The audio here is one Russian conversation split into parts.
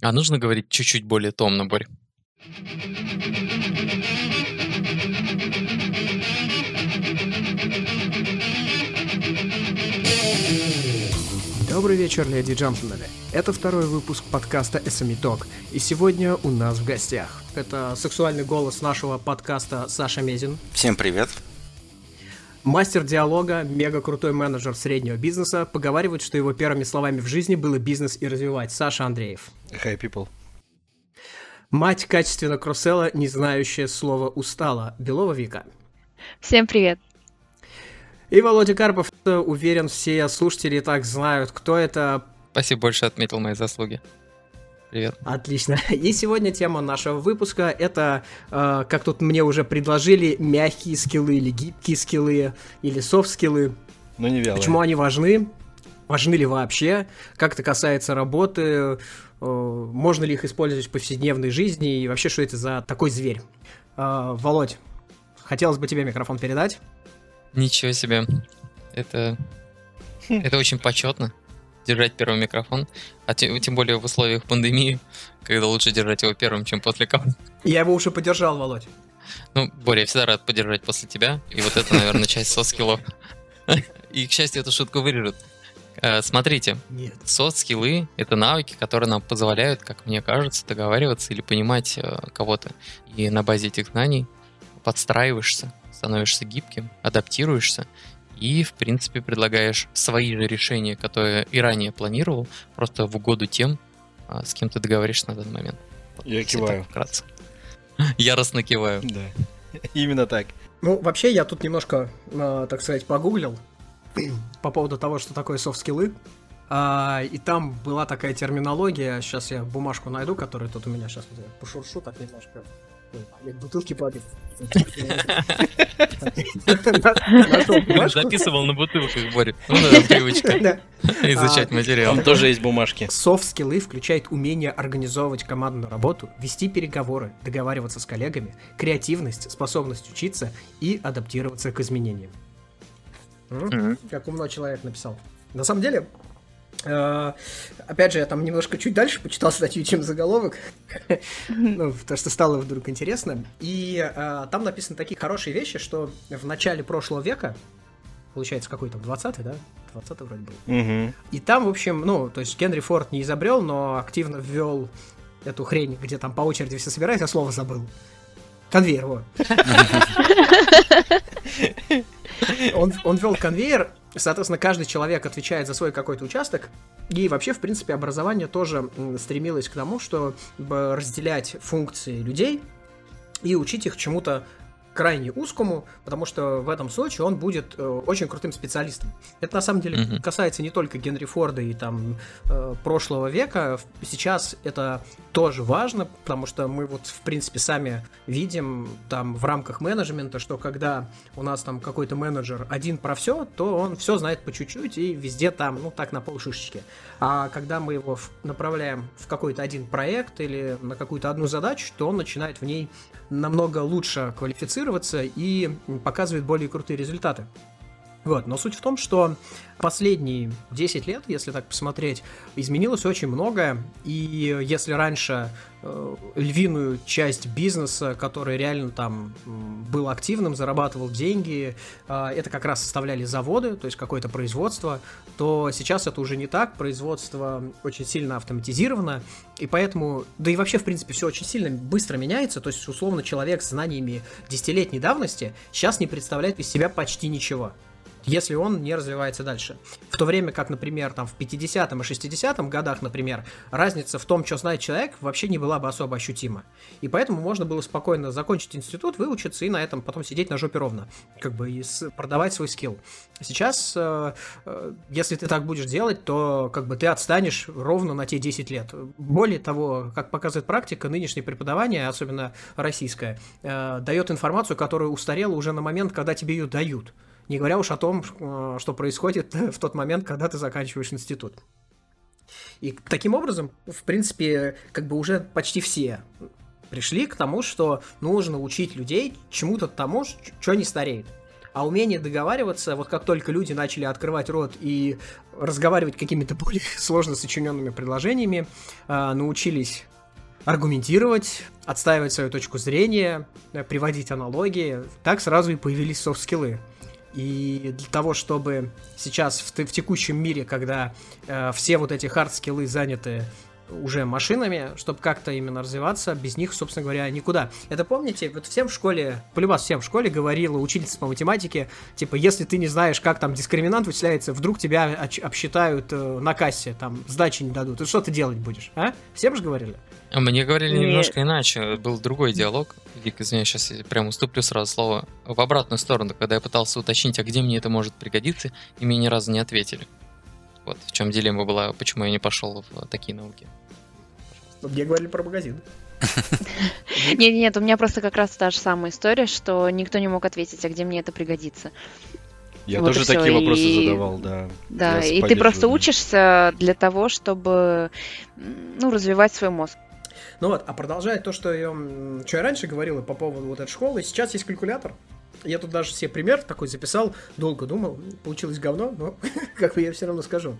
А нужно говорить чуть-чуть более томно, Борь? Добрый вечер, леди и джентльмены. Это второй выпуск подкаста SME Talk. И сегодня у нас в гостях. Это сексуальный голос нашего подкаста Саша Мезин. Всем привет. Мастер диалога, мега крутой менеджер среднего бизнеса, поговаривает, что его первыми словами в жизни было бизнес и развивать. Саша Андреев. Hi, people. Мать качественно кроссела, не знающая слова устала. Белова Вика. Всем привет. И Володя Карпов, уверен, все слушатели и так знают, кто это. Спасибо больше отметил мои заслуги. Привет. Отлично. И сегодня тема нашего выпуска это, э, как тут мне уже предложили, мягкие скиллы или гибкие скиллы или софт-скиллы. Ну не вялые. Почему они важны? Важны ли вообще? Как это касается работы? Э, можно ли их использовать в повседневной жизни? И вообще, что это за такой зверь? Э, Володь, хотелось бы тебе микрофон передать. Ничего себе. Это, это очень почетно держать первый микрофон, а тем, тем более в условиях пандемии, когда лучше держать его первым, чем после кого. Я его уже подержал, Володь. Ну, Боря, я всегда рад поддержать после тебя, и вот это, наверное, часть софт-скиллов. И, к счастью, эту шутку вырежут. Э, смотрите, софт-скиллы — это навыки, которые нам позволяют, как мне кажется, договариваться или понимать э, кого-то. И на базе этих знаний подстраиваешься становишься гибким, адаптируешься и, в принципе, предлагаешь свои же решения, которые и ранее планировал, просто в угоду тем, а, с кем ты договоришься на данный момент. Я киваю. Вкратце. Яростно киваю. Да, именно так. Ну, вообще, я тут немножко, э, так сказать, погуглил по поводу того, что такое софт-скиллы. А, и там была такая терминология, сейчас я бумажку найду, которая тут у меня сейчас пошуршу так немножко. Бутылки падают. Записывал на бутылках, Боря. Ну да, привычка. Изучать материал. Там тоже есть бумажки. Софт-скиллы включают умение организовывать командную работу, вести переговоры, договариваться с коллегами, креативность, способность учиться и адаптироваться к изменениям. Как умно человек написал. На самом деле, опять же, я там немножко чуть дальше почитал статью, чем заголовок, ну, потому что стало вдруг интересно. И uh, там написаны такие хорошие вещи, что в начале прошлого века, получается, какой там, 20-й, да? 20-й вроде был. Угу. И там, в общем, ну, то есть Генри Форд не изобрел, но активно ввел эту хрень, где там по очереди все собирают, я слово забыл. Конвейер, вот. Он, он ввел конвейер, Соответственно, каждый человек отвечает за свой какой-то участок. И вообще, в принципе, образование тоже стремилось к тому, чтобы разделять функции людей и учить их чему-то крайне узкому, потому что в этом случае он будет э, очень крутым специалистом. Это на самом деле mm-hmm. касается не только Генри Форда и там э, прошлого века. Сейчас это тоже важно, потому что мы вот в принципе сами видим там в рамках менеджмента, что когда у нас там какой-то менеджер один про все, то он все знает по чуть-чуть и везде там, ну так на полшишечки. А когда мы его направляем в какой-то один проект или на какую-то одну задачу, то он начинает в ней намного лучше квалифицироваться и показывает более крутые результаты. Вот. Но суть в том, что последние 10 лет, если так посмотреть, изменилось очень многое. И если раньше э, львиную часть бизнеса, который реально там был активным, зарабатывал деньги, э, это как раз составляли заводы, то есть какое-то производство, то сейчас это уже не так. Производство очень сильно автоматизировано, и поэтому, да и вообще, в принципе, все очень сильно быстро меняется. То есть, условно, человек с знаниями десятилетней давности сейчас не представляет из себя почти ничего если он не развивается дальше. В то время как, например, там в 50-м и 60-м годах, например, разница в том, что знает человек, вообще не была бы особо ощутима. И поэтому можно было спокойно закончить институт, выучиться и на этом потом сидеть на жопе ровно, как бы и продавать свой скилл. Сейчас, э, э, если ты так будешь делать, то как бы ты отстанешь ровно на те 10 лет. Более того, как показывает практика, нынешнее преподавание, особенно российское, э, дает информацию, которая устарела уже на момент, когда тебе ее дают. Не говоря уж о том, э, что происходит в тот момент, когда ты заканчиваешь институт. И таким образом, в принципе, как бы уже почти все пришли к тому, что нужно учить людей чему-то тому, что не стареет. А умение договариваться, вот как только люди начали открывать рот и разговаривать какими-то более сложно сочиненными предложениями, э, научились аргументировать, отстаивать свою точку зрения, э, приводить аналогии, так сразу и появились софт-скиллы. И для того, чтобы сейчас в, в текущем мире, когда э, все вот эти хард-скиллы заняты уже машинами, чтобы как-то именно развиваться, без них, собственно говоря, никуда. Это помните, вот всем в школе, полюбас всем в школе говорила учительница по математике, типа, если ты не знаешь, как там дискриминант вычисляется, вдруг тебя обсчитают э, на кассе, там, сдачи не дадут, и что ты делать будешь, а? Всем же говорили? А мне говорили Нет. немножко иначе. Был другой диалог. Вик, извини, сейчас я прям уступлю сразу слово. В обратную сторону, когда я пытался уточнить, а где мне это может пригодиться, и мне ни разу не ответили. Вот в чем дилемма была, почему я не пошел в такие науки. Мне говорили про магазин. Нет, нет, у меня просто как раз та же самая история, что никто не мог ответить, а где мне это пригодится. Я вот тоже такие вопросы задавал, да. Да, и ты просто учишься для того, чтобы ну, развивать свой мозг. Ну вот, а продолжая то, что я, что я раньше говорила по поводу вот этой школы, сейчас есть калькулятор. Я тут даже себе пример такой записал, долго думал, получилось говно, но как бы я все равно скажу.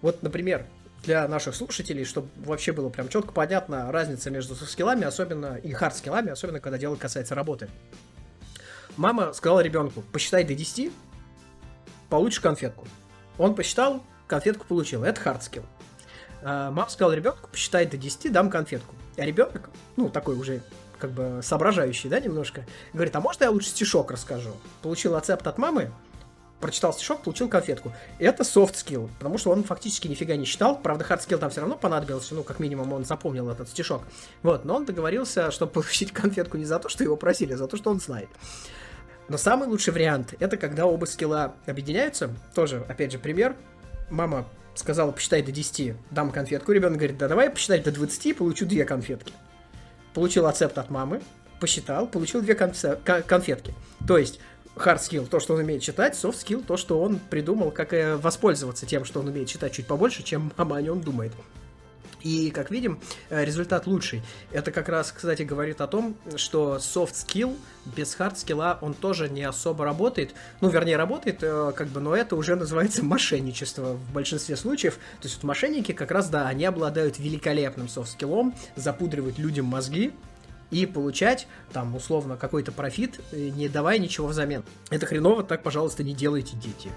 Вот, например, для наших слушателей, чтобы вообще было прям четко понятно разница между скиллами, особенно и хард-скиллами, особенно когда дело касается работы. Мама сказала ребенку, посчитай до 10, получишь конфетку. Он посчитал, конфетку получил. Это hard skill. Мама сказала ребенку, посчитай до 10, дам конфетку. А ребенок, ну, такой уже как бы соображающий, да, немножко, говорит, а может я лучше стишок расскажу? Получил акцепт от мамы, прочитал стишок, получил конфетку. Это soft skill, потому что он фактически нифига не читал. Правда, hard skill там все равно понадобился, ну, как минимум, он запомнил этот стишок. Вот, но он договорился, чтобы получить конфетку не за то, что его просили, а за то, что он знает. Но самый лучший вариант это когда оба скилла объединяются. Тоже, опять же, пример. Мама сказала, посчитай до 10, дам конфетку. Ребенок говорит, да давай посчитай до 20 и получу две конфетки. Получил ацепт от мамы, посчитал, получил две конфетки. То есть, hard skill, то, что он умеет читать, soft skill, то, что он придумал, как воспользоваться тем, что он умеет читать чуть побольше, чем мама о нем думает. И, как видим, э, результат лучший. Это как раз, кстати, говорит о том, что soft skill без hard скилла он тоже не особо работает. Ну, вернее, работает, э, как бы, но это уже называется мошенничество в большинстве случаев. То есть вот мошенники как раз, да, они обладают великолепным soft скиллом, запудривают людям мозги, и получать там условно какой-то профит, э, не давая ничего взамен. Это хреново, так, пожалуйста, не делайте, дети.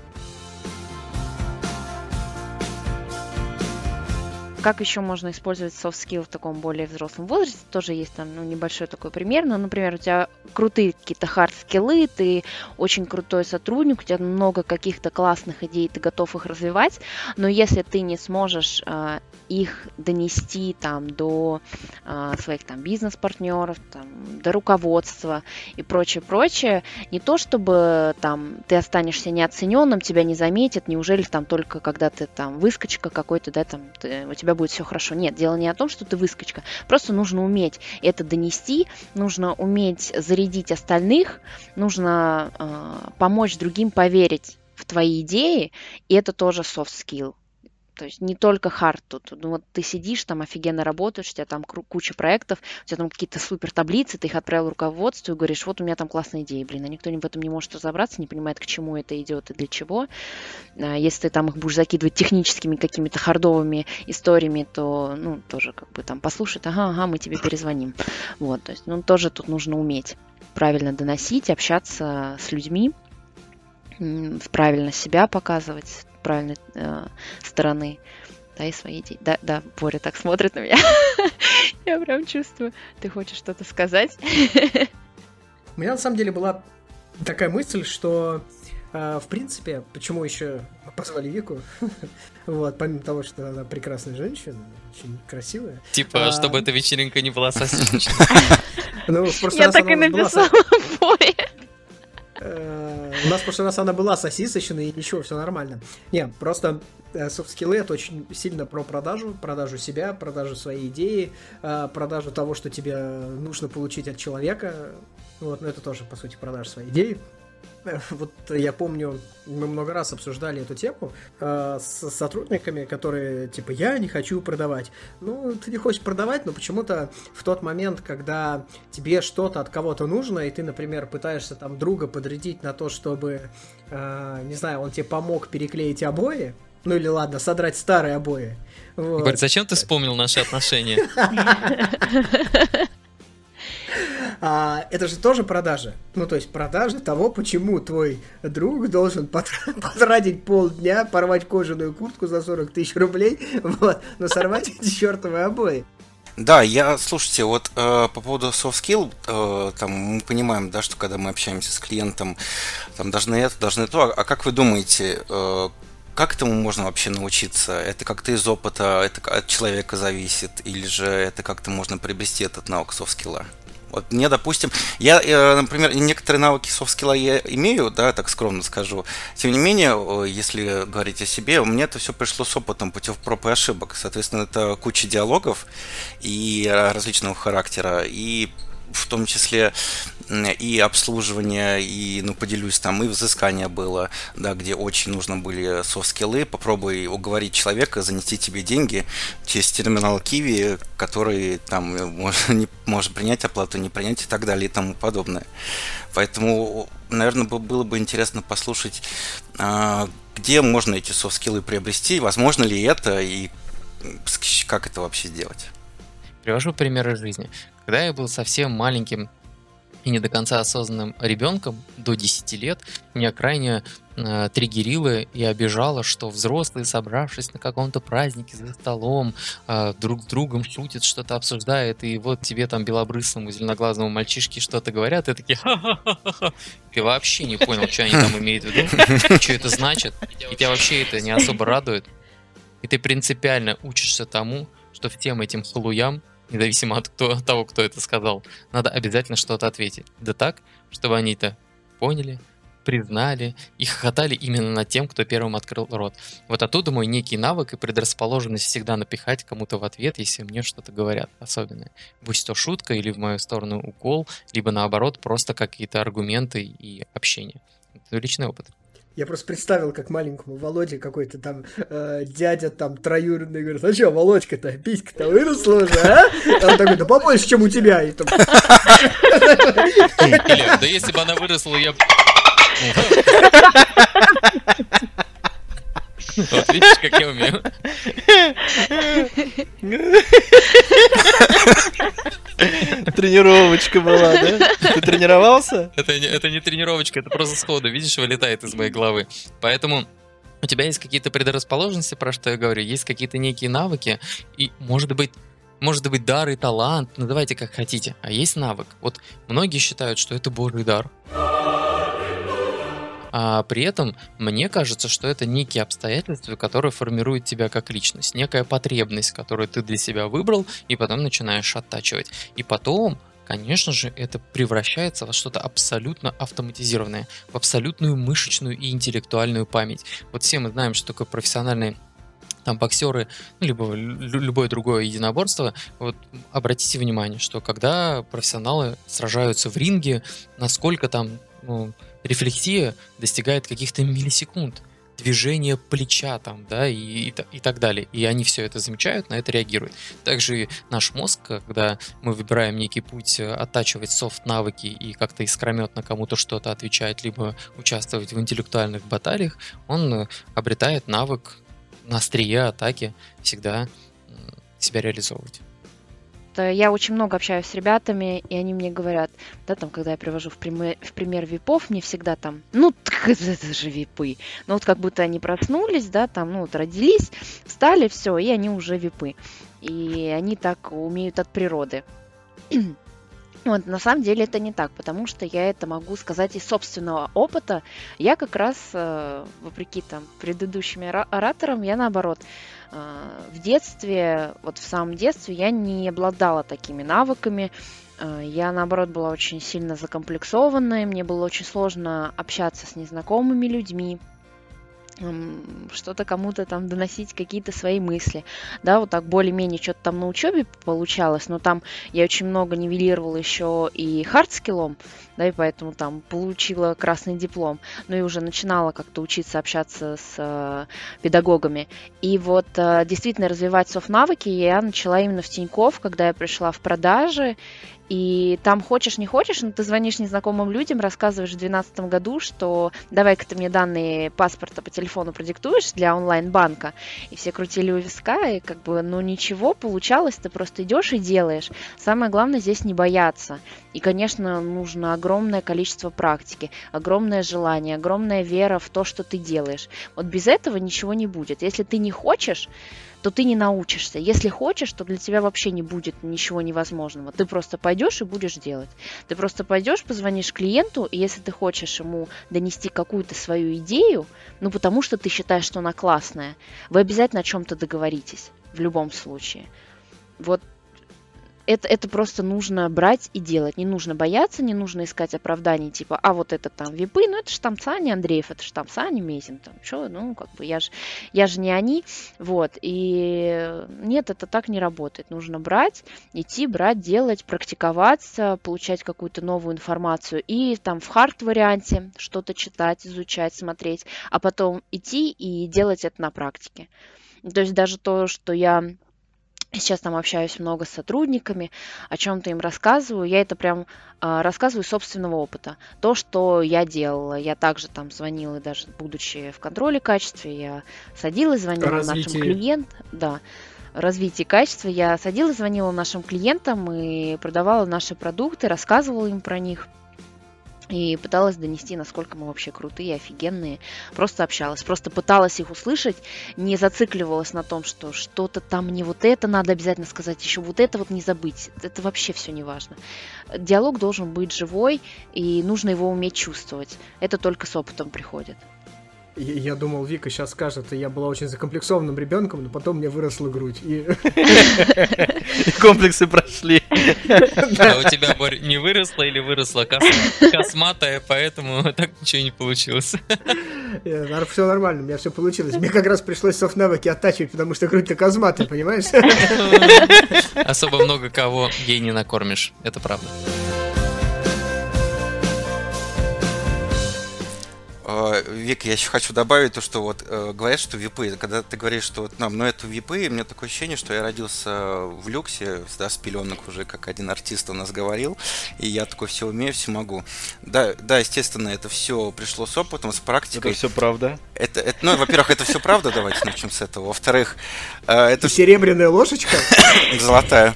Как еще можно использовать soft skill в таком более взрослом возрасте? Тоже есть там ну, небольшой такой пример. Ну, например, у тебя крутые какие-то хард скиллы, ты очень крутой сотрудник, у тебя много каких-то классных идей, ты готов их развивать, но если ты не сможешь э, их донести там до э, своих там бизнес-партнеров, там, до руководства и прочее, прочее, не то чтобы там ты останешься неоцененным, тебя не заметят, неужели там только когда ты там выскочка какой-то, да, там ты, у тебя будет все хорошо. Нет, дело не о том, что ты выскочка. Просто нужно уметь это донести, нужно уметь зарядить остальных, нужно э, помочь другим поверить в твои идеи, и это тоже soft skill. То есть не только хард тут. Ну вот ты сидишь там, офигенно работаешь, у тебя там куча проектов, у тебя там какие-то супер таблицы, ты их отправил руководству и говоришь, вот у меня там классная идея, блин, а никто в этом не может разобраться, не понимает, к чему это идет и для чего. А если ты там их будешь закидывать техническими какими-то хардовыми историями, то, ну, тоже как бы там послушать, ага, ага, мы тебе перезвоним. Вот, то есть, ну, тоже тут нужно уметь правильно доносить, общаться с людьми, правильно себя показывать, правильной э, стороны, да, и свои идеи. Да, да, Боря так смотрит на меня. Я прям чувствую, ты хочешь что-то сказать. У меня на самом деле была такая мысль, что э, в принципе, почему еще позвали Вику, вот, помимо того, что она прекрасная женщина, очень красивая. Типа, а... чтобы эта вечеринка не была сосисочной. Ну, Я так и написала Боря. Э, у нас в прошлый раз она была сосисочной, и ничего, все нормально. Не, просто софт-скиллы это очень сильно про продажу, продажу себя, продажу своей идеи, э, продажу того, что тебе нужно получить от человека. Вот, но это тоже, по сути, продажа своей идеи. вот я помню, мы много раз обсуждали эту тему э, с сотрудниками, которые типа я не хочу продавать. Ну, ты не хочешь продавать, но почему-то в тот момент, когда тебе что-то от кого-то нужно, и ты, например, пытаешься там друга подрядить на то, чтобы, э, не знаю, он тебе помог переклеить обои, ну или ладно, содрать старые обои. Вот. Говорит, зачем ты вспомнил наши отношения? а, это же тоже продажа. Ну, то есть продажа того, почему твой друг должен потратить полдня, порвать кожаную куртку за 40 тысяч рублей, вот, но сорвать эти чертовы обои. Да, я, слушайте, вот э, по поводу soft skill, э, там мы понимаем, да, что когда мы общаемся с клиентом, там должны это, должны то. А как вы думаете, э, как этому можно вообще научиться? Это как-то из опыта, это от человека зависит, или же это как-то можно приобрести этот навык skill? Вот мне, допустим, я, э, например, некоторые навыки софт-скилла я имею, да, так скромно скажу. Тем не менее, если говорить о себе, у меня это все пришло с опытом путев проб и ошибок. Соответственно, это куча диалогов и различного характера, и в том числе и обслуживание, и, ну, поделюсь, там и взыскание было, да, где очень нужно были софт-скиллы. Попробуй уговорить человека занести тебе деньги через терминал Киви, который там может, не, может принять оплату, не принять и так далее и тому подобное. Поэтому, наверное, было бы интересно послушать, а, где можно эти софт-скиллы приобрести, возможно ли это и как это вообще сделать. Привожу примеры жизни. Когда я был совсем маленьким и не до конца осознанным ребенком, до 10 лет, меня крайне э, триггерило и обижало, что взрослые, собравшись на каком-то празднике за столом, э, друг с другом шутят, что-то обсуждают, и вот тебе там белобрысому, зеленоглазному мальчишке что-то говорят, и такие. Ты вообще не понял, что они там имеют в виду, что это значит, и тебя вообще это не особо радует. И ты принципиально учишься тому, что всем этим халуям независимо от кто, того, кто это сказал, надо обязательно что-то ответить. Да так, чтобы они это поняли, признали и хохотали именно над тем, кто первым открыл рот. Вот оттуда мой некий навык и предрасположенность всегда напихать кому-то в ответ, если мне что-то говорят особенное. Будь то шутка или в мою сторону укол, либо наоборот просто какие-то аргументы и общение. Это личный опыт. Я просто представил, как маленькому Володе какой-то там э, дядя там троюродный говорит, а что, Володька-то, писька-то выросла уже, а? а? Он такой, да побольше, чем у тебя. И там... Да если бы она выросла, я... Вот видишь, как я умею. Тренировочка была, да? Ты тренировался? Это не, это не тренировочка, это просто сходу, видишь, вылетает из моей головы. Поэтому у тебя есть какие-то предрасположенности, про что я говорю, есть какие-то некие навыки, и, может быть, может быть, дар и талант, называйте как хотите, а есть навык. Вот многие считают, что это божий дар. А при этом мне кажется, что это некие обстоятельства, которые формируют тебя как личность, некая потребность, которую ты для себя выбрал, и потом начинаешь оттачивать. И потом конечно же, это превращается во что-то абсолютно автоматизированное, в абсолютную мышечную и интеллектуальную память. Вот все мы знаем, что такое профессиональные там боксеры, ну, либо любое другое единоборство, вот обратите внимание, что когда профессионалы сражаются в ринге, насколько там ну, рефлексия достигает каких-то миллисекунд движение плеча там, да, и, и, и так далее. И они все это замечают, на это реагируют. Также наш мозг, когда мы выбираем некий путь э, оттачивать софт-навыки и как-то искрометно кому-то что-то отвечать, либо участвовать в интеллектуальных баталиях, он э, обретает навык на острие атаки всегда себя реализовывать я очень много общаюсь с ребятами, и они мне говорят, да, там, когда я привожу в пример, в пример випов, мне всегда там, ну, это же випы. Ну, вот как будто они проснулись, да, там, ну, вот родились, встали, все, и они уже випы. И они так умеют от природы. Вот, на самом деле это не так, потому что я это могу сказать из собственного опыта. Я как раз, э, вопреки там предыдущим ораторам, я наоборот, э, в детстве, вот в самом детстве я не обладала такими навыками. Э, я, наоборот, была очень сильно закомплексованной, мне было очень сложно общаться с незнакомыми людьми. что-то кому-то там доносить какие-то свои мысли, да, вот так более-менее что-то там на учебе получалось, но там я очень много нивелировала еще и хардскиллом, да, и поэтому там получила красный диплом, ну и уже начинала как-то учиться общаться с э, педагогами. И вот э, действительно развивать софт-навыки я начала именно в Тинькофф, когда я пришла в продажи, и там хочешь, не хочешь, но ты звонишь незнакомым людям, рассказываешь в 2012 году, что давай-ка ты мне данные паспорта по телефону продиктуешь для онлайн-банка. И все крутили у виска, и как бы, ну ничего, получалось, ты просто идешь и делаешь. Самое главное здесь не бояться. И, конечно, нужно огромное количество практики, огромное желание, огромная вера в то, что ты делаешь. Вот без этого ничего не будет. Если ты не хочешь, то ты не научишься. Если хочешь, то для тебя вообще не будет ничего невозможного. Ты просто пойдешь и будешь делать. Ты просто пойдешь, позвонишь клиенту, и если ты хочешь ему донести какую-то свою идею, ну потому что ты считаешь, что она классная, вы обязательно о чем-то договоритесь в любом случае. Вот это, это просто нужно брать и делать. Не нужно бояться, не нужно искать оправданий, типа, а вот это там випы, ну это же там Саня Андреев, это же там Саня Мезин, там, что, ну, как бы, я же я ж не они, вот, и нет, это так не работает. Нужно брать, идти, брать, делать, практиковаться, получать какую-то новую информацию и там в хард-варианте что-то читать, изучать, смотреть, а потом идти и делать это на практике. То есть даже то, что я Сейчас там общаюсь много с сотрудниками, о чем-то им рассказываю. Я это прям э, рассказываю из собственного опыта. То, что я делала. Я также там звонила, даже будучи в контроле качества, я садилась, звонила Развитие. нашим клиентам. Да, развитие качества. Я садилась, звонила нашим клиентам и продавала наши продукты, рассказывала им про них и пыталась донести, насколько мы вообще крутые, офигенные. Просто общалась, просто пыталась их услышать, не зацикливалась на том, что что-то там не вот это надо обязательно сказать, еще вот это вот не забыть. Это вообще все не важно. Диалог должен быть живой, и нужно его уметь чувствовать. Это только с опытом приходит. Я, думал, Вика сейчас скажет, я была очень закомплексованным ребенком, но потом мне выросла грудь. И комплексы прошли. А у тебя, Борь, не выросла или выросла косматая, поэтому так ничего не получилось. Все нормально, у меня все получилось. Мне как раз пришлось софт-навыки оттачивать, потому что грудь-то косматая, понимаешь? Особо много кого ей не накормишь, это правда. Вик, я еще хочу добавить то, что вот э, говорят, что випы, когда ты говоришь, что вот нам, ну это випы, у меня такое ощущение, что я родился в люксе, да, с пеленок уже, как один артист у нас говорил, и я такой все умею, все могу. Да, да, естественно, это все пришло с опытом, с практикой. Это все правда? Это, это ну, во-первых, это все правда, давайте начнем с этого. Во-вторых, э, это... Серебряная ложечка? Золотая.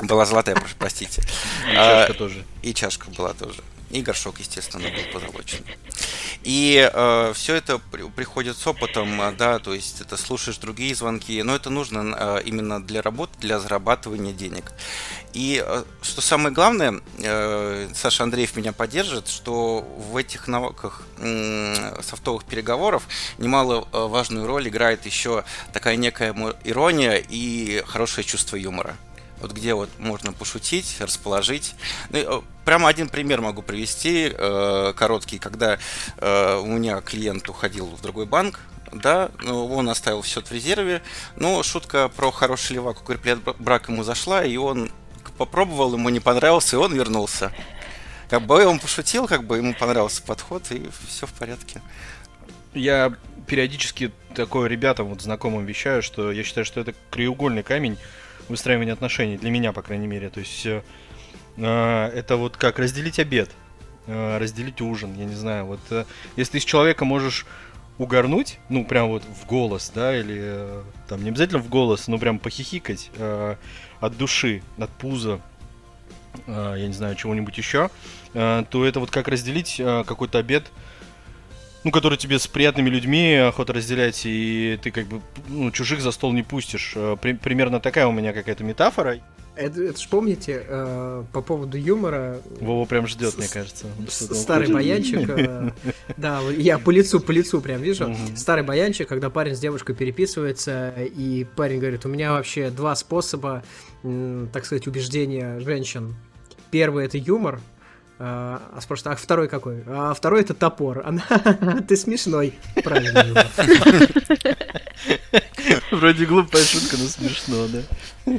Была золотая, простите. И чашка а, тоже. И чашка была тоже. И горшок, естественно, был позолоченный. И э, все это при, приходит с опытом, э, да, то есть это слушаешь другие звонки, но это нужно э, именно для работы, для зарабатывания денег. И э, что самое главное, э, Саша Андреев меня поддержит, что в этих навыках э, софтовых переговоров немало э, важную роль играет еще такая некая ирония и хорошее чувство юмора вот где вот можно пошутить, расположить. Ну, э, прямо один пример могу привести, э, короткий, когда э, у меня клиент уходил в другой банк, да, ну, он оставил счет в резерве, но шутка про хороший левак укрепляет брак ему зашла, и он попробовал, ему не понравился, и он вернулся. Как бы он пошутил, как бы ему понравился подход, и все в порядке. Я периодически такое ребятам, вот знакомым вещаю, что я считаю, что это краеугольный камень выстраивания отношений, для меня, по крайней мере. То есть э, э, это вот как разделить обед, э, разделить ужин, я не знаю. Вот э, если ты с человека можешь угорнуть, ну прям вот в голос, да, или э, там не обязательно в голос, но прям похихикать э, от души, от пуза, э, я не знаю, чего-нибудь еще, э, то это вот как разделить э, какой-то обед ну, который тебе с приятными людьми охота разделять, и ты как бы ну, чужих за стол не пустишь. Э, при, примерно такая у меня какая-то метафора. Это, это ж помните, э, по поводу юмора... Вова прям ждет, мне кажется. Старый баянчик. Э, да, я по лицу, по лицу прям вижу. Старый баянчик, когда парень с девушкой переписывается, и парень говорит, у меня вообще два способа, так сказать, убеждения женщин. Первый — это юмор, А, а спрашивает, а второй какой? А второй это топор. Она, ты смешной. Правильно. Вроде глупая шутка, но смешно, да.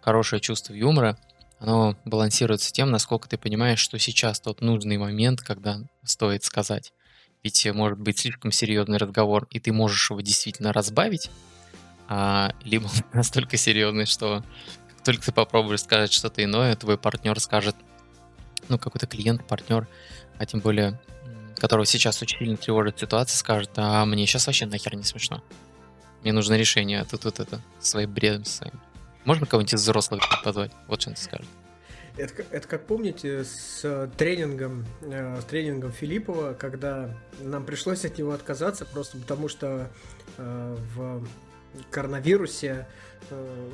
Хорошее чувство юмора, оно балансируется тем, насколько ты понимаешь, что сейчас тот нужный момент, когда стоит сказать. Ведь может быть слишком серьезный разговор, и ты можешь его действительно разбавить, а, либо настолько серьезный, что только ты попробуешь сказать что-то иное, твой партнер скажет, ну, какой-то клиент, партнер, а тем более, которого сейчас очень сильно тревожит ситуация, скажет, а мне сейчас вообще нахер не смешно. Мне нужно решение, а тут вот это, своим бредом своим. Можно кого-нибудь из взрослых позвать? Вот что он скажет. Это, это как помните с тренингом, э, с тренингом Филиппова, когда нам пришлось от него отказаться просто потому, что э, в коронавирусе, э,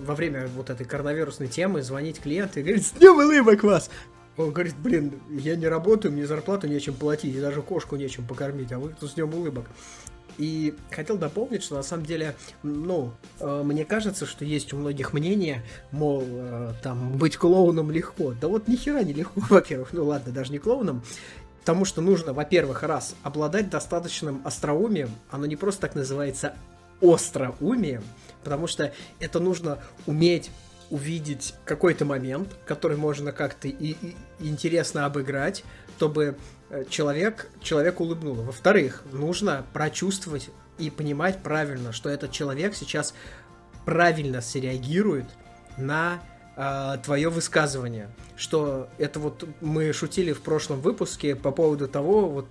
во время вот этой коронавирусной темы звонить клиенту и говорить «С днем улыбок вас!» Он говорит, блин, я не работаю, мне зарплату нечем платить, и даже кошку нечем покормить, а вы тут с днем улыбок. И хотел дополнить, что на самом деле, ну, э, мне кажется, что есть у многих мнение, мол, э, там, быть клоуном легко. Да вот ни хера не легко, во-первых, ну ладно, даже не клоуном. Потому что нужно, во-первых, раз, обладать достаточным остроумием, оно не просто так называется остроумием, потому что это нужно уметь увидеть какой-то момент, который можно как-то и, и интересно обыграть, чтобы э, человек, человек улыбнуло. Во-вторых, нужно прочувствовать и понимать правильно, что этот человек сейчас правильно среагирует на э, твое высказывание. Что это вот мы шутили в прошлом выпуске по поводу того, вот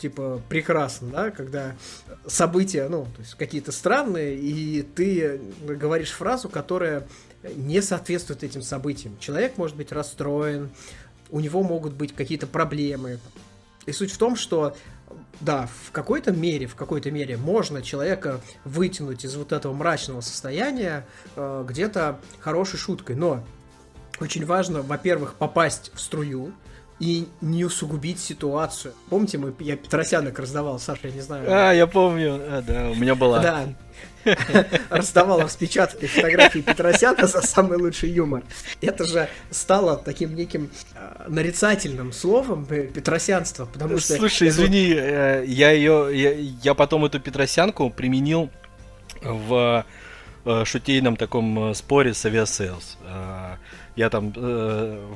типа прекрасно, да, когда события, ну, то есть какие-то странные, и ты говоришь фразу, которая не соответствует этим событиям. Человек может быть расстроен, у него могут быть какие-то проблемы. И суть в том, что да, в какой-то мере, в какой-то мере можно человека вытянуть из вот этого мрачного состояния э, где-то хорошей шуткой, но очень важно, во-первых, попасть в струю, и не усугубить ситуацию. Помните, мы, я Петросянок раздавал, Саша, я не знаю. А, я помню, а, да, у меня была. Да, раздавал распечатанные фотографии Петросяна за самый лучший юмор. Это же стало таким неким э, нарицательным словом петросянства, потому что... Слушай, это... извини, э, я ее, я, я потом эту петросянку применил в э, шутейном таком споре с Aviasales. Я там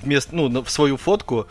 вместо, ну, в свою фотку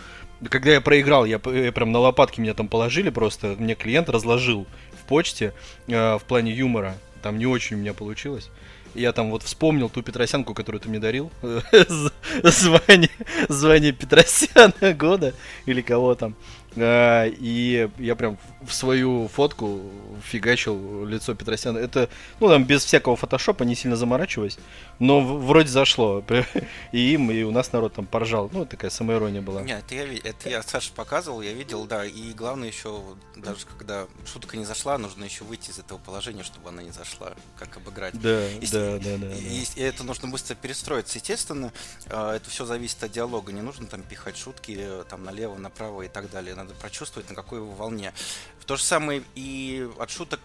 когда я проиграл, я, я прям на лопатки меня там положили просто, мне клиент разложил в почте э, в плане юмора. Там не очень у меня получилось. Я там вот вспомнил ту Петросянку, которую ты мне дарил. звание, звание Петросяна года или кого там. И я прям в свою фотку фигачил лицо Петросяна. Это, ну, там без всякого фотошопа, не сильно заморачиваясь, но вроде зашло. И им, и у нас народ там поржал. Ну, такая самоирония была. Нет, это я, это я Саше показывал, я видел, да. И главное еще, даже когда шутка не зашла, нужно еще выйти из этого положения, чтобы она не зашла. Как обыграть. Да, Если, да, да, да. И, и это нужно быстро перестроиться. Естественно, а, это все зависит от диалога. Не нужно там пихать шутки э, там налево, направо и так далее надо прочувствовать, на какой его волне. В то же самое и от шуток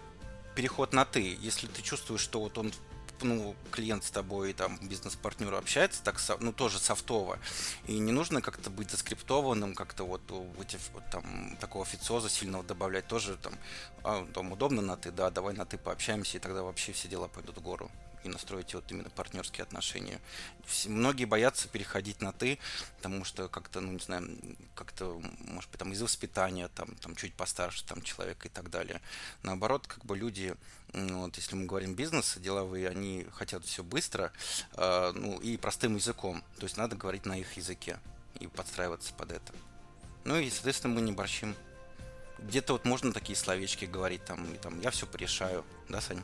переход на ты. Если ты чувствуешь, что вот он ну, клиент с тобой, там, бизнес-партнер общается, так, ну, тоже софтово. И не нужно как-то быть заскриптованным, как-то вот, вот, вот там, такого официоза сильного добавлять тоже, там, а, там, удобно на ты, да, давай на ты пообщаемся, и тогда вообще все дела пойдут в гору и настроить вот именно партнерские отношения. Многие боятся переходить на ты, потому что как-то, ну не знаю, как-то, может быть, там из воспитания, там, там чуть постарше там человек и так далее. Наоборот, как бы люди, вот если мы говорим бизнес, деловые, они хотят все быстро, э, ну и простым языком. То есть надо говорить на их языке и подстраиваться под это. Ну и, соответственно, мы не борщим. Где-то вот можно такие словечки говорить, там, и, там я все порешаю, да, Сань?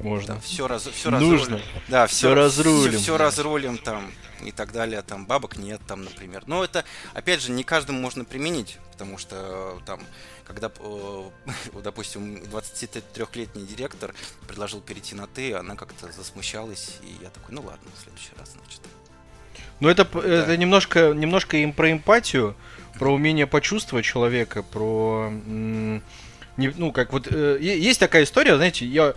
Можно. Все, раз, все Нужно. разрулим. Да, все, все разрулим. Все, все разрулим там и так далее. Там бабок нет, там, например. Но это, опять же, не каждому можно применить, потому что там, когда, э, допустим, 23-летний директор предложил перейти на ты, она как-то засмущалась, и я такой, ну ладно, в следующий раз, значит. Ну это, да. это немножко, немножко им про эмпатию, про умение почувствовать человека, про не, ну, как вот, э, есть такая история, знаете, я э,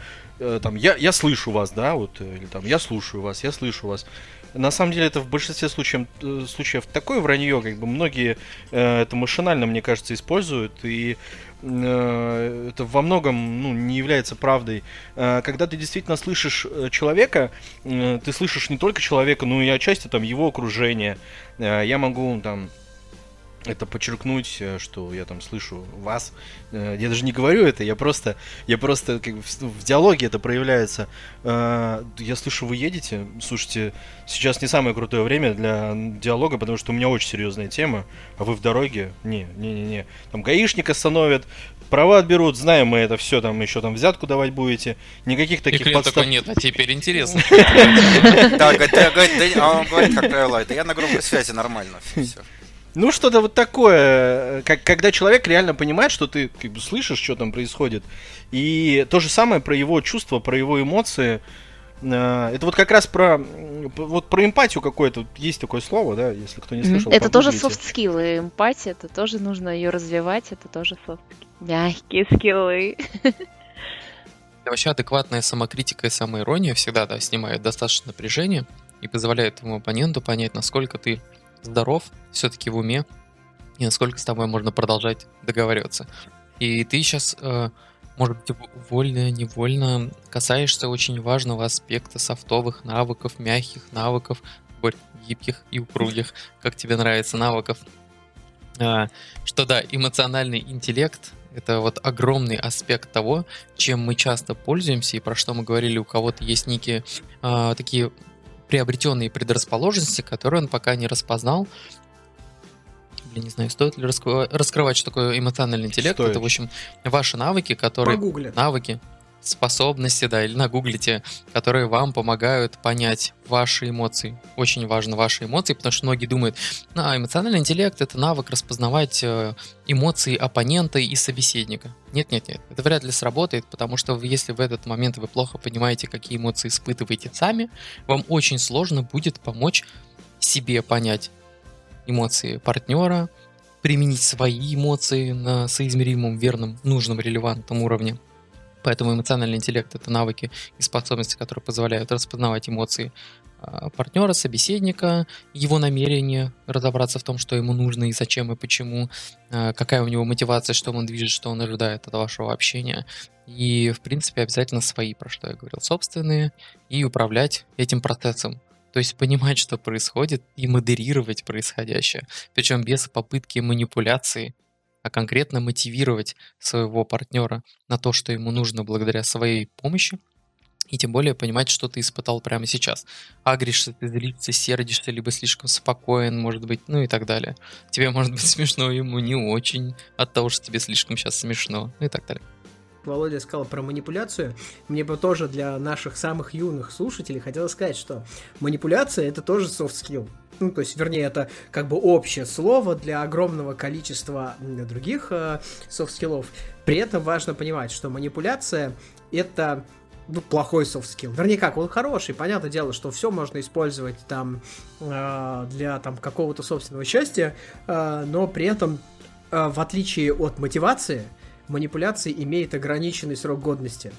там, я, я слышу вас, да, вот, или там, я слушаю вас, я слышу вас. На самом деле это в большинстве случаев, э, случаев такое вранье, как бы многие э, это машинально, мне кажется, используют, и э, это во многом ну, не является правдой. Э, когда ты действительно слышишь э, человека, э, ты слышишь не только человека, но и отчасти там его окружение. Э, я могу там это подчеркнуть, э, что я там слышу вас. Э, я даже не говорю это, я просто, я просто как в, в диалоге это проявляется. Э, я слышу, вы едете. Слушайте, сейчас не самое крутое время для диалога, потому что у меня очень серьезная тема, а вы в дороге? Не, не, не, не. Там гаишник остановят, права отберут, знаем мы это все, там еще там взятку давать будете. Никаких таких подстав... нет, а теперь интересно. Да, он говорит, как правило, это я на громкой связи нормально. Все. Ну, что-то вот такое, как, когда человек реально понимает, что ты как бы слышишь, что там происходит. И то же самое про его чувства, про его эмоции. Э, это вот как раз про вот про эмпатию какое-то есть такое слово, да, если кто не слышал. Это тоже soft skills, эмпатия, это тоже нужно ее развивать, это тоже soft skills. Мягкие скиллы. Вообще адекватная самокритика и самоирония всегда да, снимает достаточно напряжение и позволяет твоему оппоненту понять, насколько ты здоров все-таки в уме, и насколько с тобой можно продолжать договариваться. И ты сейчас, э, может быть, вольно, невольно касаешься очень важного аспекта софтовых навыков, мягких навыков, гибких и упругих, как тебе нравится, навыков. Э, что да, эмоциональный интеллект это вот огромный аспект того, чем мы часто пользуемся и про что мы говорили, у кого-то есть некие э, такие приобретенные предрасположенности, которые он пока не распознал. Блин, не знаю, стоит ли раскрывать, раскрывать, что такое эмоциональный интеллект. Стоит. Это, в общем, ваши навыки, которые... Погуглят. Навыки, способности, да, или нагуглите, которые вам помогают понять ваши эмоции. Очень важно ваши эмоции, потому что многие думают, а, эмоциональный интеллект — это навык распознавать э, эмоции оппонента и собеседника. Нет-нет-нет, это вряд ли сработает, потому что если в этот момент вы плохо понимаете, какие эмоции испытываете сами, вам очень сложно будет помочь себе понять эмоции партнера, применить свои эмоции на соизмеримом, верном, нужном, релевантном уровне. Поэтому эмоциональный интеллект — это навыки и способности, которые позволяют распознавать эмоции а, партнера, собеседника, его намерение, разобраться в том, что ему нужно и зачем и почему, а, какая у него мотивация, что он движет, что он ожидает от вашего общения. И, в принципе, обязательно свои, про что я говорил, собственные, и управлять этим процессом. То есть понимать, что происходит, и модерировать происходящее. Причем без попытки манипуляции а конкретно мотивировать своего партнера на то, что ему нужно благодаря своей помощи, и тем более понимать, что ты испытал прямо сейчас. Агришься, ты злишься, сердишься, либо слишком спокоен, может быть, ну и так далее. Тебе может быть смешно, ему не очень от того, что тебе слишком сейчас смешно, ну и так далее. Володя сказал про манипуляцию, мне бы тоже для наших самых юных слушателей хотелось сказать, что манипуляция это тоже soft skill. Ну, то есть, вернее, это как бы общее слово для огромного количества других э, софт-скиллов. При этом важно понимать, что манипуляция это ну, плохой soft skill. Вернее, как, он хороший, понятное дело, что все можно использовать там э, для там какого-то собственного счастья, э, но при этом, э, в отличие от мотивации, манипуляция имеет ограниченный срок годности.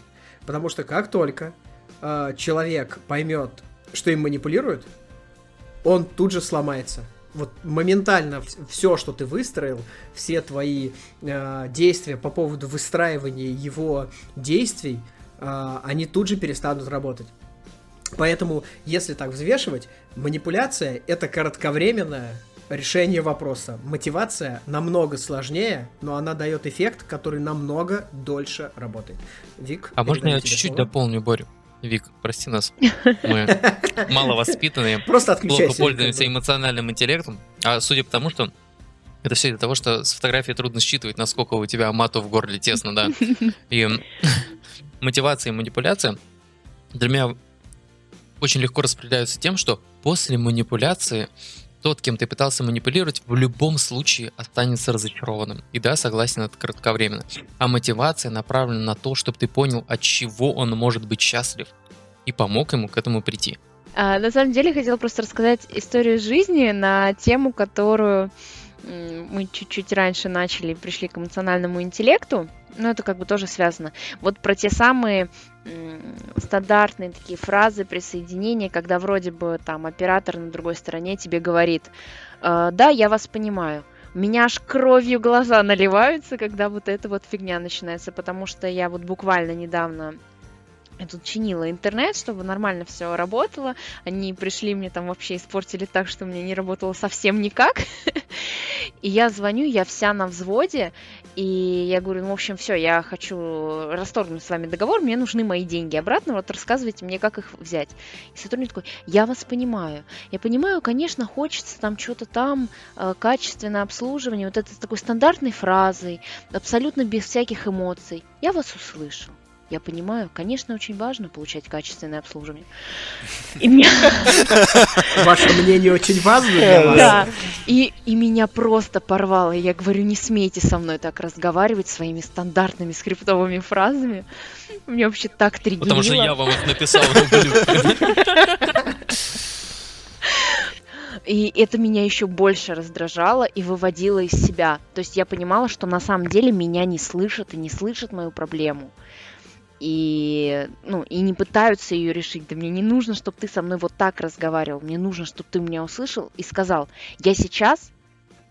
Потому что как только э, человек поймет, что им манипулируют, он тут же сломается. Вот моментально все, что ты выстроил, все твои э, действия по поводу выстраивания его действий, э, они тут же перестанут работать. Поэтому, если так взвешивать, манипуляция это кратковременное решение вопроса. Мотивация намного сложнее, но она дает эффект, который намного дольше работает. Вик, а можно я чуть-чуть дополню, Борю? Вик, прости нас, мы мало воспитанные, Просто плохо пользуемся эмоциональным интеллектом, а судя по тому, что это все из-за того, что с фотографии трудно считывать, насколько у тебя мату в горле тесно, да. И мотивация и манипуляция для меня очень легко распределяются тем, что после манипуляции тот, кем ты пытался манипулировать, в любом случае останется разочарованным. И да, согласен, это кратковременно. А мотивация направлена на то, чтобы ты понял, от чего он может быть счастлив, и помог ему к этому прийти. А, на самом деле, хотела просто рассказать историю жизни на тему, которую мы чуть-чуть раньше начали, пришли к эмоциональному интеллекту, но это как бы тоже связано. Вот про те самые стандартные такие фразы присоединения, когда вроде бы там оператор на другой стороне тебе говорит, «Э, да, я вас понимаю, меня аж кровью глаза наливаются, когда вот эта вот фигня начинается, потому что я вот буквально недавно я тут чинила интернет, чтобы нормально все работало. Они пришли мне там вообще испортили так, что мне не работало совсем никак. И я звоню, я вся на взводе, и я говорю, ну, в общем, все, я хочу расторгнуть с вами договор, мне нужны мои деньги обратно, вот рассказывайте мне, как их взять. И сотрудник такой, я вас понимаю, я понимаю, конечно, хочется там что-то там, э, качественное обслуживание, вот это такой стандартной фразой, абсолютно без всяких эмоций. Я вас услышал. Я понимаю, конечно, очень важно получать качественное обслуживание. И меня... Ваше мнение очень важно для вас? Да. И, и меня просто порвало. Я говорю, не смейте со мной так разговаривать своими стандартными скриптовыми фразами. Мне вообще так триггерило. Потому что я вам их написал. И это меня еще больше раздражало и выводило из себя. То есть я понимала, что на самом деле меня не слышат и не слышат мою проблему и, ну, и не пытаются ее решить. Да мне не нужно, чтобы ты со мной вот так разговаривал. Мне нужно, чтобы ты меня услышал и сказал, я сейчас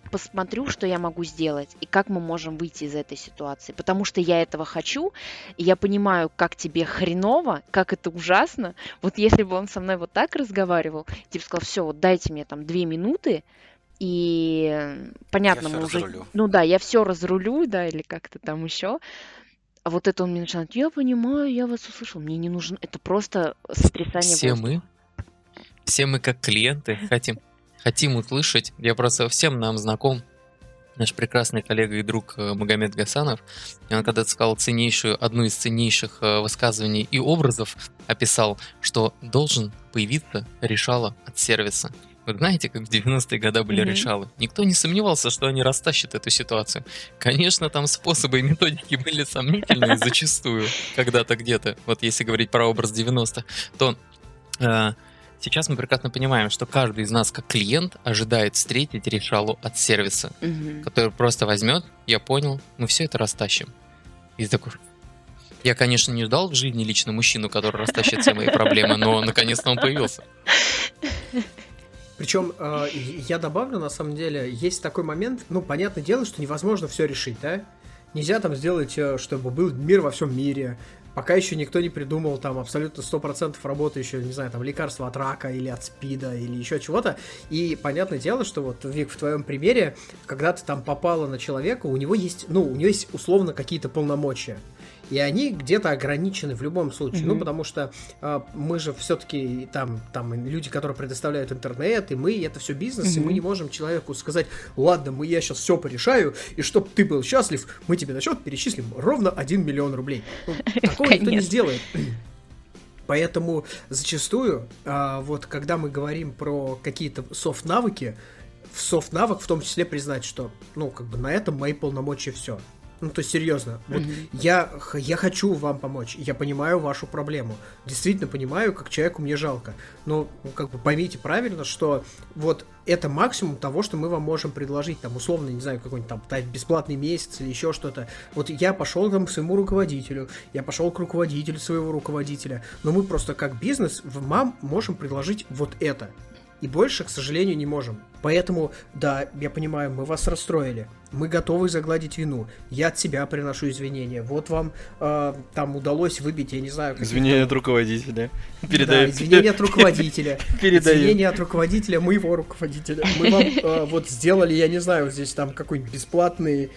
посмотрю, что я могу сделать и как мы можем выйти из этой ситуации. Потому что я этого хочу, и я понимаю, как тебе хреново, как это ужасно. Вот если бы он со мной вот так разговаривал, типа сказал, все, вот дайте мне там две минуты, и понятно, я мы уже... Разрулю. Ну да, я все разрулю, да, или как-то там еще. А вот это он мне начинает, я понимаю, я вас услышал, мне не нужен, это просто сотрясание Все воздуха. мы, все мы как клиенты хотим, хотим услышать, я просто всем нам знаком, наш прекрасный коллега и друг э, Магомед Гасанов, и он когда-то сказал ценнейшую, одну из ценнейших э, высказываний и образов, описал, что должен появиться решало от сервиса. Вы знаете, как в 90-е годы были mm-hmm. решалы? Никто не сомневался, что они растащат эту ситуацию. Конечно, там способы и методики были сомнительные зачастую, когда-то где-то. Вот если говорить про образ 90-х, то э, сейчас мы прекрасно понимаем, что каждый из нас, как клиент, ожидает встретить решалу от сервиса, mm-hmm. который просто возьмет, я понял, мы все это растащим. И такой, я, конечно, не ждал в жизни лично мужчину, который растащит все мои проблемы, но наконец-то он появился. Причем э, я добавлю, на самом деле, есть такой момент, ну, понятное дело, что невозможно все решить, да? Нельзя там сделать, э, чтобы был мир во всем мире. Пока еще никто не придумал там абсолютно 100% работающего, не знаю, там, лекарства от рака или от спида или еще чего-то. И понятное дело, что вот, Вик, в твоем примере, когда ты там попала на человека, у него есть, ну, у него есть условно какие-то полномочия и они где-то ограничены в любом случае. Mm-hmm. Ну, потому что э, мы же все-таки там, там люди, которые предоставляют интернет, и мы, это все бизнес, mm-hmm. и мы не можем человеку сказать, ладно, мы, я сейчас все порешаю, и чтобы ты был счастлив, мы тебе на счет перечислим ровно 1 миллион рублей. Ну, такого никто не сделает. Поэтому зачастую, а, вот когда мы говорим про какие-то софт-навыки, в софт-навык в том числе признать, что, ну, как бы на этом мои полномочия все. Ну, то есть, серьезно, вот mm-hmm. я, я хочу вам помочь, я понимаю вашу проблему, действительно понимаю, как человеку мне жалко, но, ну, как бы, поймите правильно, что вот это максимум того, что мы вам можем предложить, там, условно, не знаю, какой-нибудь там бесплатный месяц или еще что-то. Вот я пошел там к своему руководителю, я пошел к руководителю своего руководителя, но мы просто как бизнес вам можем предложить вот это. И больше, к сожалению, не можем. Поэтому, да, я понимаю, мы вас расстроили. Мы готовы загладить вину. Я от себя приношу извинения. Вот вам э, там удалось выбить, я не знаю... Извинения от руководителя. Передаю. Да, извинения от руководителя. Передаю. Извинения от руководителя, моего руководителя. Мы вам э, вот сделали, я не знаю, здесь там какой-нибудь бесплатный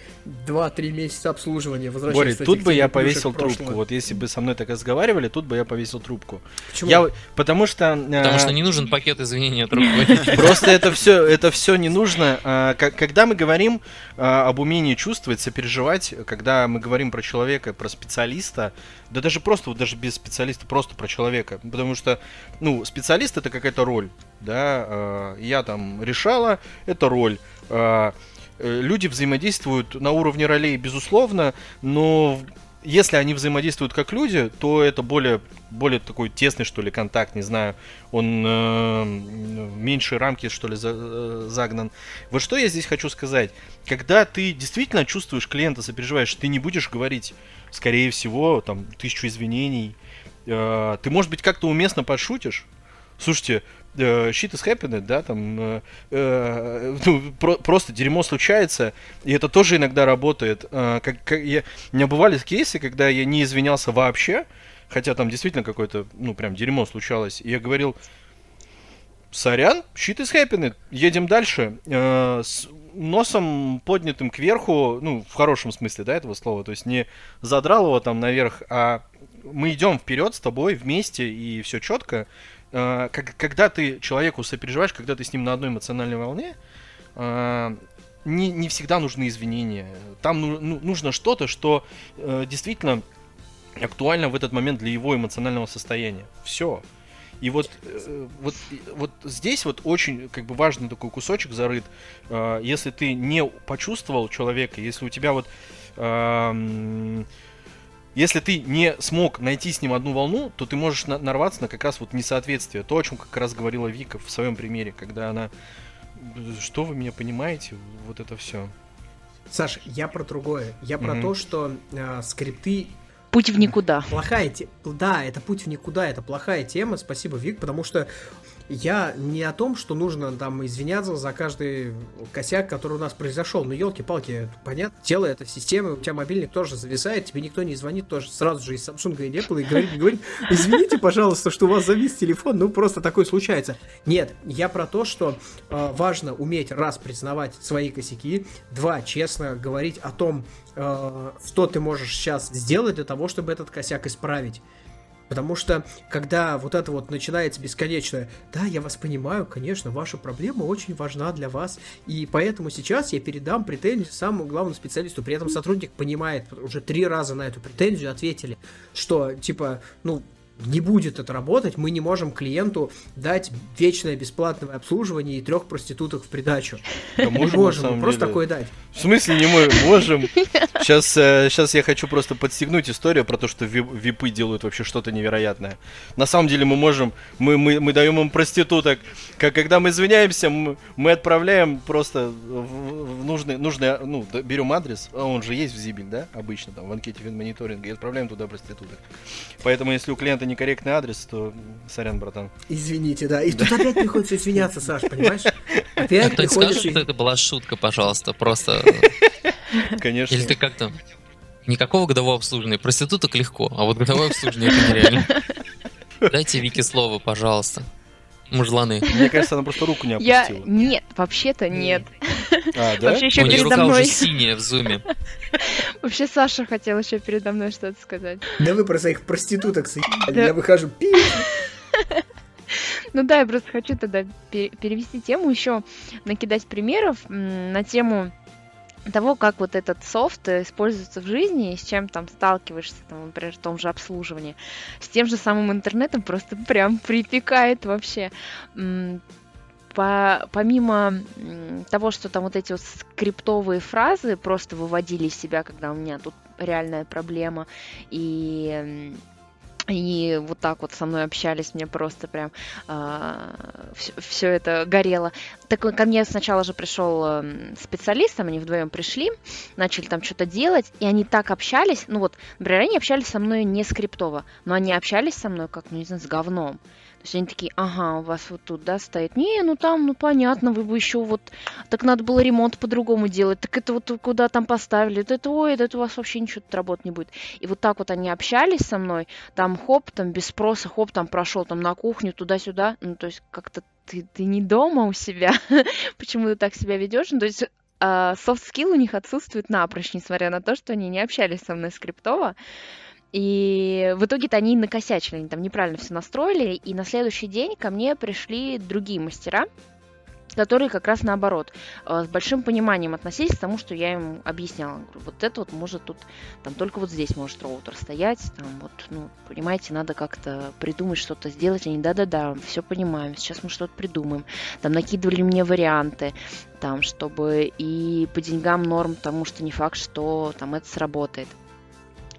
2-3 месяца обслуживания. Борис, тут бы я повесил трубку. Вот если бы со мной так разговаривали, тут бы я повесил трубку. Почему? Я, потому что... Э, потому что не нужен пакет извинений от руководителя. Просто это все это все не нужно. А, когда мы говорим а, об умении чувствовать, сопереживать, когда мы говорим про человека, про специалиста, да даже просто, вот даже без специалиста, просто про человека. Потому что, ну, специалист это какая-то роль, да, а, я там решала, это роль. Э, люди взаимодействуют на уровне ролей, безусловно, но если они взаимодействуют как люди, то это более, более такой тесный, что ли, контакт, не знаю, он э, меньше рамки, что ли, за, э, загнан. Вот что я здесь хочу сказать. Когда ты действительно чувствуешь клиента, сопереживаешь, ты не будешь говорить, скорее всего, там, тысячу извинений, э, ты, может быть, как-то уместно подшутишь. Слушайте, shit is happening, да, там, э, э, ну, про, просто дерьмо случается, и это тоже иногда работает. Э, как, как я, у меня бывали кейсы, когда я не извинялся вообще, хотя там действительно какое-то, ну, прям дерьмо случалось, и я говорил, сорян, shit is happening, едем дальше, э, с носом поднятым кверху, ну, в хорошем смысле, да, этого слова, то есть не задрал его там наверх, а мы идем вперед с тобой вместе, и все четко, э, как, когда ты человеку сопереживаешь, когда ты с ним на одной эмоциональной волне, э, не, не всегда нужны извинения. Там ну, ну, нужно что-то, что э, действительно актуально в этот момент для его эмоционального состояния. Все. И вот, э, вот, вот здесь вот очень как бы важный такой кусочек зарыт. Э, если ты не почувствовал человека, если у тебя вот если ты не смог найти с ним одну волну, то ты можешь на- нарваться на как раз вот несоответствие. То, о чем как раз говорила Вика в своем примере, когда она... Что вы меня понимаете? Вот это все. Саш, я про другое. Я про Мгм. то, что э, скрипты Путь в никуда. плохая тема. Да, это путь в никуда, это плохая тема. Спасибо, Вик, потому что я не о том, что нужно там извиняться за каждый косяк, который у нас произошел. Ну, елки-палки, понятно, тело это система, у тебя мобильник тоже зависает, тебе никто не звонит тоже сразу же из Samsung и Apple и говорит, говорит, извините, пожалуйста, что у вас завис телефон, ну, просто такое случается. Нет, я про то, что э, важно уметь, раз, признавать свои косяки, два, честно говорить о том, э, что ты можешь сейчас сделать для того, чтобы этот косяк исправить. Потому что, когда вот это вот начинается бесконечное, да, я вас понимаю, конечно, ваша проблема очень важна для вас, и поэтому сейчас я передам претензию самому главному специалисту. При этом сотрудник понимает, уже три раза на эту претензию ответили, что, типа, ну, не будет это работать, мы не можем клиенту дать вечное бесплатное обслуживание и трех проституток в придачу. Да Не можем, можем, мы просто деле. такое дать. В смысле не мы можем? Сейчас, сейчас я хочу просто подстегнуть историю про то, что ви- випы делают вообще что-то невероятное. На самом деле мы можем, мы, мы, мы даем им проституток. Как, когда мы извиняемся, мы, мы отправляем просто в, в нужный, нужный, ну, д- берем адрес, а он же есть в Зибель, да, обычно там в анкете мониторинга, и отправляем туда проституток. Поэтому если у клиента некорректный адрес, то сорян, братан. Извините, да. И тут опять приходится извиняться, Саш, понимаешь? Опять Кто-нибудь приходится... скажет, что это была шутка, пожалуйста, просто... Конечно. Или ты как-то... Никакого годового обслуживания. Проституток легко, а вот годовое обслуживание это нереально. Дайте Вике слово, пожалуйста. Мужланы. Мне кажется, она просто руку не Я... опустила. Нет, вообще-то нет. А, да? Вообще еще У нее передо рука уже мной. синяя в зуме. Вообще Саша хотел еще передо мной что-то сказать. Да вы про своих проституток заебали. Да. Я выхожу, пи. Ну да, я просто хочу тогда пе- перевести тему, еще накидать примеров на тему того, как вот этот софт э, используется в жизни и с чем там сталкиваешься, там, например, в том же обслуживании. С тем же самым интернетом просто прям припекает вообще. По- помимо того, что там вот эти вот скриптовые фразы просто выводили из себя, когда у меня тут реальная проблема, и и вот так вот со мной общались, мне просто прям все, это горело. Так ко мне сначала же пришел эм, специалист, там они вдвоем пришли, начали там что-то делать, и они так общались, ну вот, например, они общались со мной не скриптово, но они общались со мной как, ну не знаю, с говном. То есть они такие, ага, у вас вот тут, да, стоит. Не, ну там, ну понятно, вы бы еще вот... Так надо было ремонт по-другому делать. Так это вот куда там поставили? Это, ой, это у вас вообще ничего тут работать не будет. И вот так вот они общались со мной. Там хоп, там без спроса, хоп, там прошел там на кухню, туда-сюда. Ну, то есть как-то ты, ты не дома у себя. Почему ты так себя ведешь? Ну, то есть софт скилл у них отсутствует напрочь, несмотря на то, что они не общались со мной скриптово. И в итоге-то они накосячили, они там неправильно все настроили, и на следующий день ко мне пришли другие мастера, которые как раз наоборот, э, с большим пониманием относились к тому, что я им объясняла. Говорю, вот это вот может тут, там только вот здесь может роутер стоять, там вот, ну, понимаете, надо как-то придумать что-то сделать. Они, да-да-да, все понимаем, сейчас мы что-то придумаем. Там накидывали мне варианты, там, чтобы и по деньгам норм, потому что не факт, что там это сработает.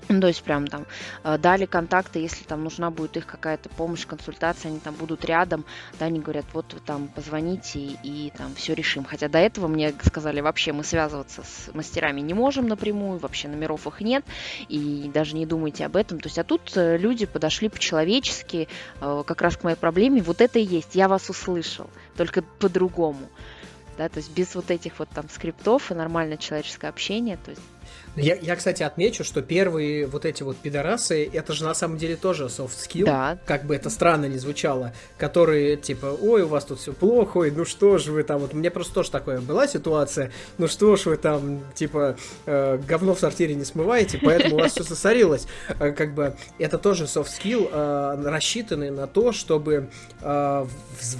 Ну, то есть прям там э, дали контакты, если там нужна будет их какая-то помощь, консультация, они там будут рядом, да, они говорят, вот там позвоните и, и там все решим. Хотя до этого мне сказали, вообще мы связываться с мастерами не можем напрямую, вообще номеров их нет, и даже не думайте об этом. То есть, а тут э, люди подошли по-человечески, э, как раз к моей проблеме, вот это и есть, я вас услышал, только по-другому. Да, то есть без вот этих вот там скриптов и нормальное человеческое общение, то есть я, я, кстати, отмечу, что первые вот эти вот пидорасы, это же на самом деле тоже soft skill, да. как бы это странно не звучало, которые типа, ой, у вас тут все плохо, ой, ну что же вы там, вот мне просто тоже такое была ситуация, ну что ж вы там, типа, э, говно в сортире не смываете, поэтому у вас все засорилось. Э, как бы это тоже soft skill, э, рассчитанный на то, чтобы э,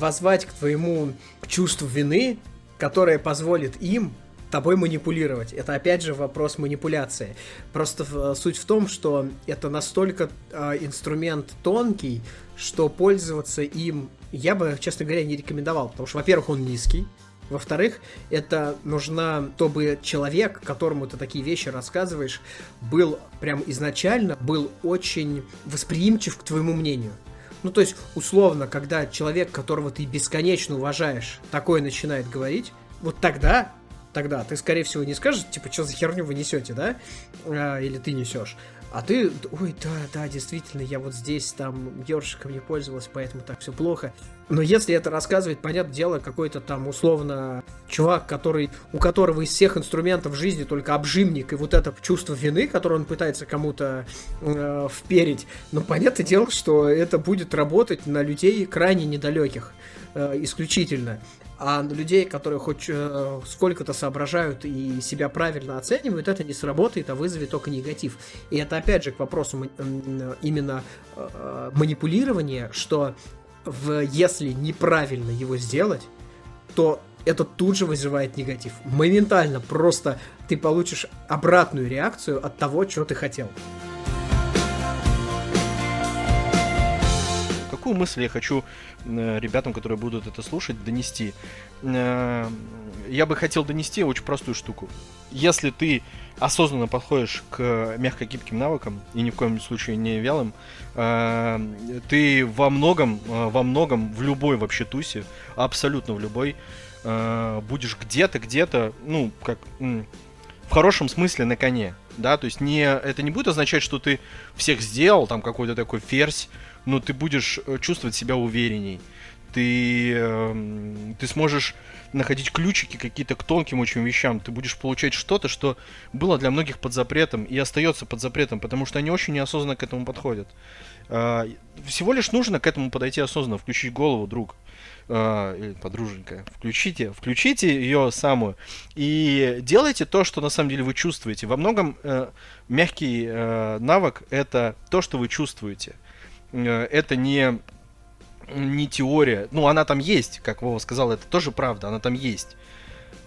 к твоему чувству вины, которое позволит им тобой манипулировать. Это опять же вопрос манипуляции. Просто в, суть в том, что это настолько э, инструмент тонкий, что пользоваться им я бы, честно говоря, не рекомендовал, потому что, во-первых, он низкий, во-вторых, это нужно, чтобы человек, которому ты такие вещи рассказываешь, был прям изначально, был очень восприимчив к твоему мнению. Ну, то есть, условно, когда человек, которого ты бесконечно уважаешь, такое начинает говорить, вот тогда тогда ты, скорее всего, не скажешь, типа, что за херню вы несете, да? А, или ты несешь. А ты, ой, да, да, действительно, я вот здесь там ёршиком не пользовалась, поэтому так все плохо. Но если это рассказывает, понятное дело, какой-то там условно чувак, который, у которого из всех инструментов жизни только обжимник и вот это чувство вины, которое он пытается кому-то э, вперить, ну, понятное дело, что это будет работать на людей крайне недалеких э, исключительно а людей, которые хоть э, сколько-то соображают и себя правильно оценивают, это не сработает, а вызовет только негатив. И это опять же к вопросу именно э, манипулирования, что в, если неправильно его сделать, то это тут же вызывает негатив. Моментально просто ты получишь обратную реакцию от того, что ты хотел. Какую мысль я хочу э, ребятам, которые будут это слушать, донести? Э, я бы хотел донести очень простую штуку. Если ты осознанно подходишь к мягко-гибким навыкам и ни в коем случае не вялым, э, ты во многом, во многом, в любой вообще тусе, абсолютно в любой, будешь где-то, где-то, ну, как в хорошем смысле на коне, да, то есть не, это не будет означать, что ты всех сделал, там какой-то такой ферзь, но ты будешь э, чувствовать себя уверенней. Ты, э, ты сможешь находить ключики какие-то к тонким очень вещам. Ты будешь получать что-то, что было для многих под запретом и остается под запретом, потому что они очень неосознанно к этому подходят. Э, всего лишь нужно к этому подойти осознанно, включить голову, друг э, или подруженька, включите, включите ее самую и делайте то, что на самом деле вы чувствуете. Во многом э, мягкий э, навык это то, что вы чувствуете. Э, это не, не теория. Ну, она там есть, как Вова сказал, это тоже правда, она там есть.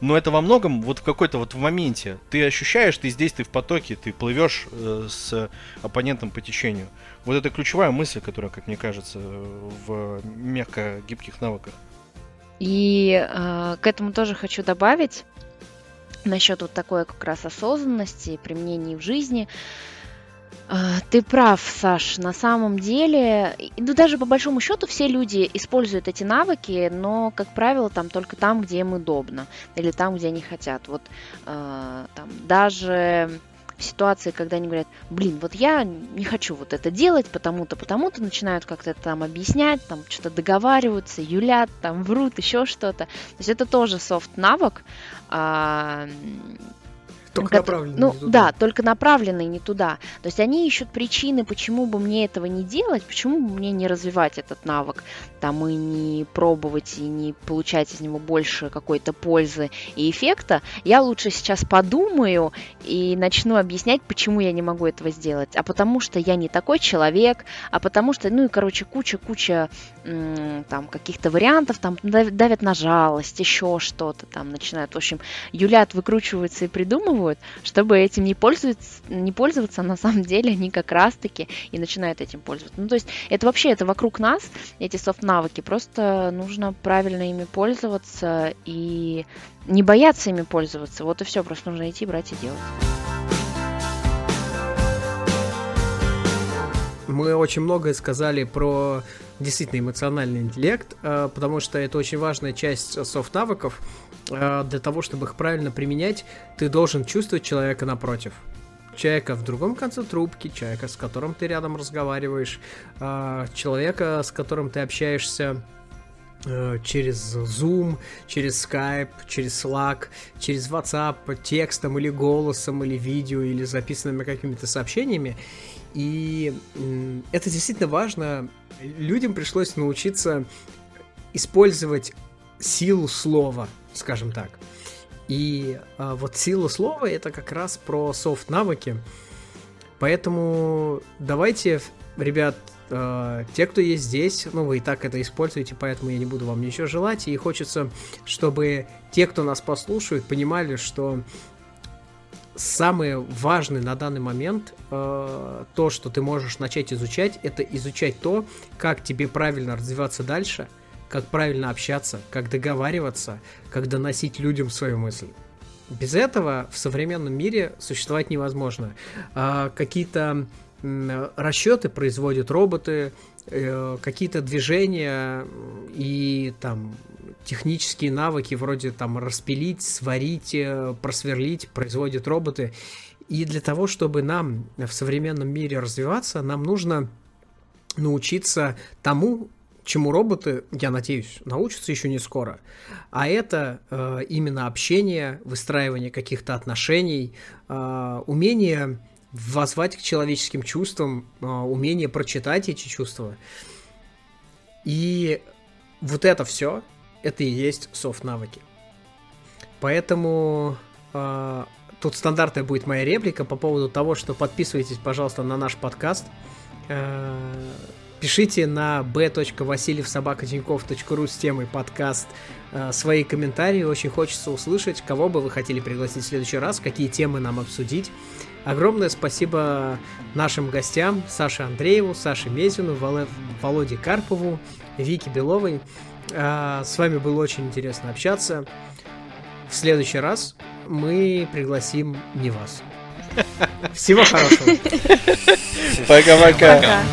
Но это во многом вот в какой-то вот в моменте. Ты ощущаешь, ты здесь, ты в потоке, ты плывешь э, с оппонентом по течению. Вот это ключевая мысль, которая, как мне кажется, в мягко гибких навыках. И э, к этому тоже хочу добавить насчет вот такой как раз осознанности, применения в жизни. Ты прав, Саш. На самом деле, ну даже по большому счету все люди используют эти навыки, но, как правило, там только там, где им удобно, или там, где они хотят. Вот э, там даже в ситуации, когда они говорят, блин, вот я не хочу вот это делать, потому-то, потому-то, начинают как-то там объяснять, там что-то договариваются, юлят, там врут, еще что-то. То есть это тоже софт-навык, а, только направленные ну, не туда. Да, только направленные не туда. То есть они ищут причины, почему бы мне этого не делать, почему бы мне не развивать этот навык, там и не пробовать, и не получать из него больше какой-то пользы и эффекта. Я лучше сейчас подумаю и начну объяснять, почему я не могу этого сделать. А потому что я не такой человек, а потому что, ну и, короче, куча-куча там каких-то вариантов, там давят на жалость, еще что-то там начинают, в общем, юлят, выкручиваются и придумывают, придумывают, чтобы этим не пользоваться, не пользоваться, на самом деле они как раз-таки и начинают этим пользоваться. Ну, то есть это вообще, это вокруг нас, эти софт-навыки, просто нужно правильно ими пользоваться и не бояться ими пользоваться. Вот и все, просто нужно идти, брать и делать. мы очень многое сказали про действительно эмоциональный интеллект, э, потому что это очень важная часть софт-навыков. Э, для того, чтобы их правильно применять, ты должен чувствовать человека напротив. Человека в другом конце трубки, человека, с которым ты рядом разговариваешь, э, человека, с которым ты общаешься через Zoom, через Skype, через Slack, через WhatsApp, текстом или голосом, или видео, или записанными какими-то сообщениями. И это действительно важно. Людям пришлось научиться использовать силу слова, скажем так. И а, вот сила слова это как раз про софт навыки. Поэтому давайте, ребят, э, те, кто есть здесь, ну вы и так это используете, поэтому я не буду вам ничего желать. И хочется, чтобы те, кто нас послушают, понимали, что самое важное на данный момент, э, то, что ты можешь начать изучать, это изучать то, как тебе правильно развиваться дальше, как правильно общаться, как договариваться, как доносить людям свою мысль. Без этого в современном мире существовать невозможно. Э, какие-то расчеты производят роботы, э, какие-то движения и там технические навыки вроде там распилить, сварить, э, просверлить производят роботы. И для того, чтобы нам в современном мире развиваться, нам нужно научиться тому, чему роботы, я надеюсь, научатся еще не скоро. А это э, именно общение, выстраивание каких-то отношений, э, умение возвать к человеческим чувствам, э, умение прочитать эти чувства. И вот это все это и есть софт-навыки. Поэтому э, тут стандартная будет моя реплика по поводу того, что подписывайтесь, пожалуйста, на наш подкаст. Э, пишите на b.васильевсобакотиньков.ру с темой подкаст э, свои комментарии. Очень хочется услышать, кого бы вы хотели пригласить в следующий раз, какие темы нам обсудить. Огромное спасибо нашим гостям Саше Андрееву, Саше Мезину, Володе Карпову, Вике Беловой. А, с вами было очень интересно общаться. В следующий раз мы пригласим не вас. Всего хорошего. Пока-пока.